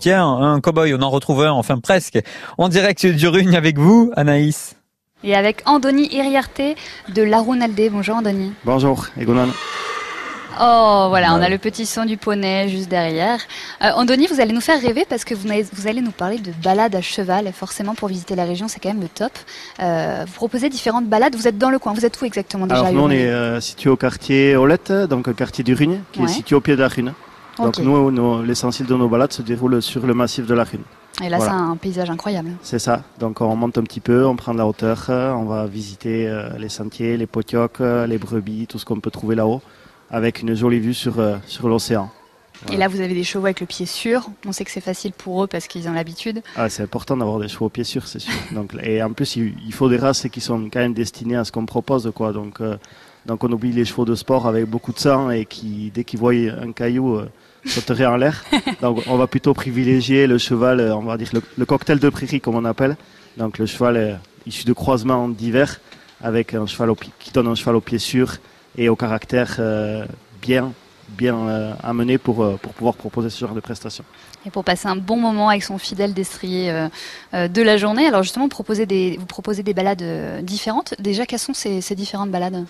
Tiens, un cow-boy, on en retrouve un, enfin presque, en direct du Rugne avec vous, Anaïs. Et avec Andoni Iriarte de Larounaldé. Bonjour Andoni. Bonjour, Egonan. Oh, voilà, on a le petit son du poney juste derrière. Euh, Andoni, vous allez nous faire rêver parce que vous, vous allez nous parler de balades à cheval. Et forcément, pour visiter la région, c'est quand même le top. Euh, vous proposez différentes balades. Vous êtes dans le coin. Vous êtes où exactement déjà Alors, nous, on est euh, situé au quartier Olette, donc le quartier du Rugne, qui est situé au pied de la Rune. Donc nous, l'essentiel de nos balades se déroule sur le massif de la Rune. Et là, c'est un paysage incroyable. C'est ça. Donc on monte un petit peu, on prend de la hauteur, on va visiter euh, les sentiers, les potiocs, euh, les brebis, tout ce qu'on peut trouver là-haut, avec une jolie vue sur, euh, sur l'océan. Et là, vous avez des chevaux avec le pied sûr. On sait que c'est facile pour eux parce qu'ils ont l'habitude. Ah, c'est important d'avoir des chevaux au pied sûr, c'est sûr. Donc, et en plus, il, faut des races qui sont quand même destinées à ce qu'on propose. Quoi. Donc, donc on oublie les chevaux de sport avec beaucoup de sang et qui, dès qu'ils voient un caillou, sauterait en l'air. Donc on va plutôt privilégier le cheval, euh, on va dire le, cocktail de prairie comme on appelle. Donc le cheval issu de croisements divers avec un cheval qui donne un cheval au pied sûr et au caractère euh, bien bien euh, amené pour, pour pouvoir proposer ce genre de prestations. Et pour passer un bon moment avec son fidèle destrier de la journée, alors justement, vous proposez des, vous proposez des balades différentes. Déjà, quelles sont ces, ces différentes balades?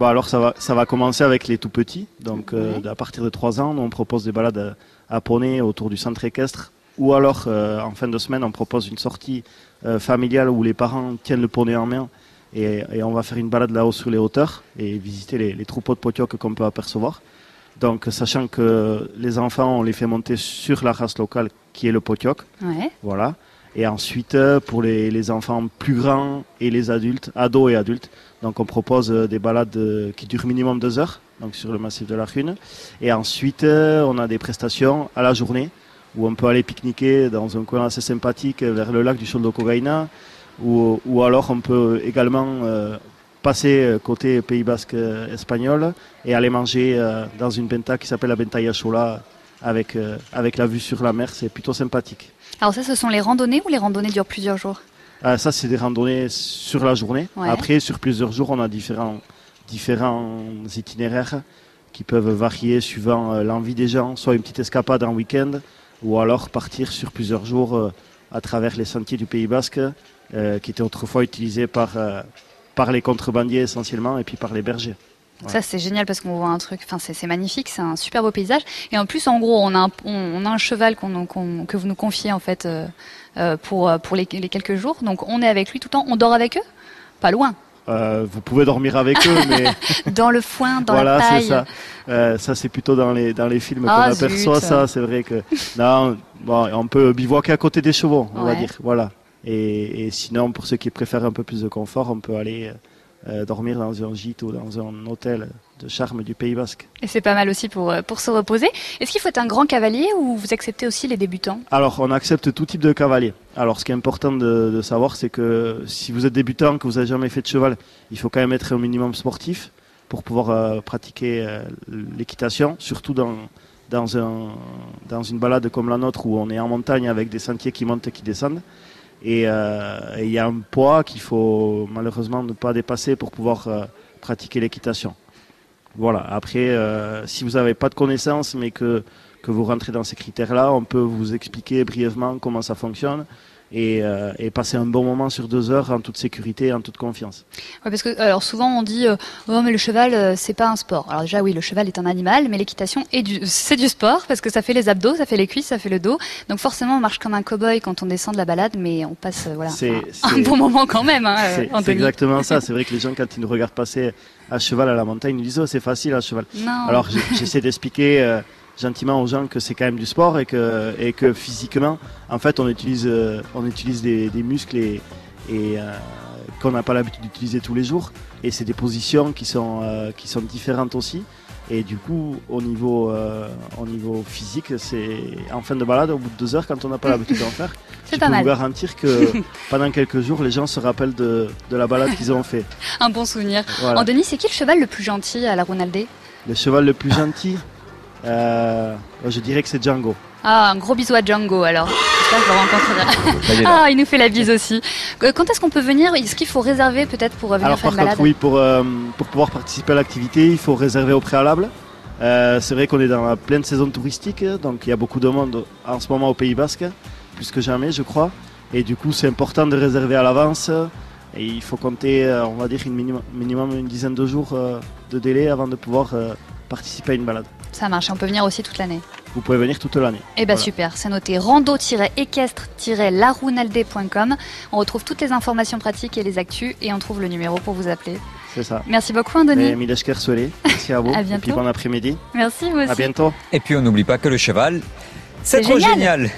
Bon, alors ça va, ça va commencer avec les tout petits. Donc euh, à partir de 3 ans, on propose des balades à, poney autour du centre équestre. Ou alors euh, en fin de semaine, on propose une sortie euh, familiale où les parents tiennent le poney en main et, on va faire une balade là-haut sur les hauteurs et visiter les, troupeaux de potiocs qu'on peut apercevoir. Donc sachant que les enfants, on les fait monter sur la race locale qui est le potioc. Voilà. Et ensuite, pour les, enfants plus grands et les adultes, ados et adultes, donc on propose euh, des balades euh, qui durent minimum deux heures, donc sur le massif de la Rune. Et ensuite, euh, on a des prestations à la journée, où on peut aller pique-niquer dans un coin assez sympathique vers le lac du Choldo Cogaina, ou, ou alors on peut également passer côté Pays Basque espagnol et aller manger dans une benta qui s'appelle la Benta Yachola avec, avec la vue sur la mer, c'est plutôt sympathique. Alors ça, ce sont les randonnées ou les randonnées durent plusieurs jours? Ah, Ça, c'est des randonnées sur la journée. Après, sur plusieurs jours, on a différents, différents itinéraires qui peuvent varier suivant euh, l'envie des gens, soit une petite escapade en week-end, ou alors partir sur plusieurs jours euh, à travers les sentiers du Pays Basque, euh, qui étaient autrefois utilisés par, par les contrebandiers essentiellement et puis par les bergers. Ça, c'est génial parce qu'on voit un truc, enfin, c'est magnifique, c'est un super beau paysage. Et en plus, en gros, on a un, on, a un cheval qu'on que vous nous confiez, en fait, euh, euh, pour, euh, pour les, quelques jours. Donc, on est avec lui tout le temps. On dort avec eux? Pas loin. vous pouvez dormir avec eux, mais dans le foin, dans la paille. Voilà, c'est ça. ça, c'est plutôt dans les dans les films qu'on ah, aperçoit ça. C'est vrai que non, bon, on peut bivouaquer à côté des chevaux, on va dire. Voilà. Et, et, sinon, pour ceux qui préfèrent un peu plus de confort, on peut aller euh, dormir dans un gîte ou dans un hôtel de charme du Pays Basque. Et c'est pas mal aussi pour, euh, pour se reposer. Est-ce qu'il faut être un grand cavalier ou vous acceptez aussi les débutants? Alors, on accepte tout type de cavalier. Alors, ce qui est important de, savoir, c'est que si vous êtes débutant, que vous n'avez jamais fait de cheval, il faut quand même être au minimum sportif pour pouvoir euh, pratiquer l'équitation, surtout dans, dans, un, dans une balade comme la nôtre où on est en montagne avec des sentiers qui montent et qui descendent. Euh, et il y a un poids qu'il faut malheureusement ne pas dépasser pour pouvoir euh, pratiquer l'équitation. Voilà. Après, euh, si vous n'avez pas de connaissances, mais que, que vous rentrez dans ces critères-là, on peut vous expliquer brièvement comment ça fonctionne et, euh, et, passer un bon moment sur deux heures en toute sécurité et en toute confiance. Ouais, parce que alors souvent on dit euh, oh mais le cheval euh, c'est pas un sport. Alors déjà oui le cheval est un animal, mais l'équitation est du c'est du sport parce que ça fait les abdos, ça fait les cuisses, ça fait le dos. Donc forcément on marche comme un cow-boy quand on descend de la balade, mais on passe voilà un, bon moment quand même. Hein, c'est exactement ça. C'est vrai que les gens quand ils nous regardent passer à cheval à la montagne, ils disent oh c'est facile à cheval. Non. Alors j'essaie d'expliquer gentiment aux gens que c'est quand même du sport et que, et que physiquement, en fait, on utilise, euh, on utilise des, muscles et, et euh, qu'on n'a pas l'habitude d'utiliser tous les jours. Et c'est des positions qui sont, euh, qui sont différentes aussi. Et du coup, au niveau, au niveau physique, c'est en fin de balade, au bout de deux heures, quand on n'a pas l'habitude d'en faire, je peux vous garantir que pendant quelques jours, les gens se rappellent de, de la balade qu'ils ont fait. Un bon souvenir. En Denis, c'est qui le cheval le plus gentil à la Ronaldé? Le cheval le plus gentil? Euh, je dirais que c'est Django. Ah, un gros bisou à Django alors. J'espère que je le rencontrerai. ah, il nous fait la bise aussi. Euh, quand est-ce qu'on peut venir Est-ce qu'il faut réserver peut-être pour venir alors, faire une balade Oui, pour, euh, pour pouvoir participer à l'activité, il faut réserver au préalable. Euh, c'est vrai qu'on est dans la pleine saison touristique, donc il y a beaucoup de monde en ce moment au Pays Basque, plus que jamais, je crois. Et du coup, c'est important de réserver à l'avance. Et il faut compter, on va dire, une minimum, minimum une dizaine de jours de délai avant de pouvoir participer à une balade. Ça marche, on peut venir aussi toute l'année. Vous pouvez venir toute l'année. Eh ben Voilà. super, c'est noté rando-équestre-larounaldé.com. On retrouve toutes les informations pratiques et les actus et on trouve le numéro pour vous appeler. C'est ça. Merci beaucoup Andoni. Et merci à vous. À Et bientôt. puis bon après-midi. Merci vous aussi. À bientôt. Et puis on n'oublie pas que le cheval, c'est C'est trop génial. génial.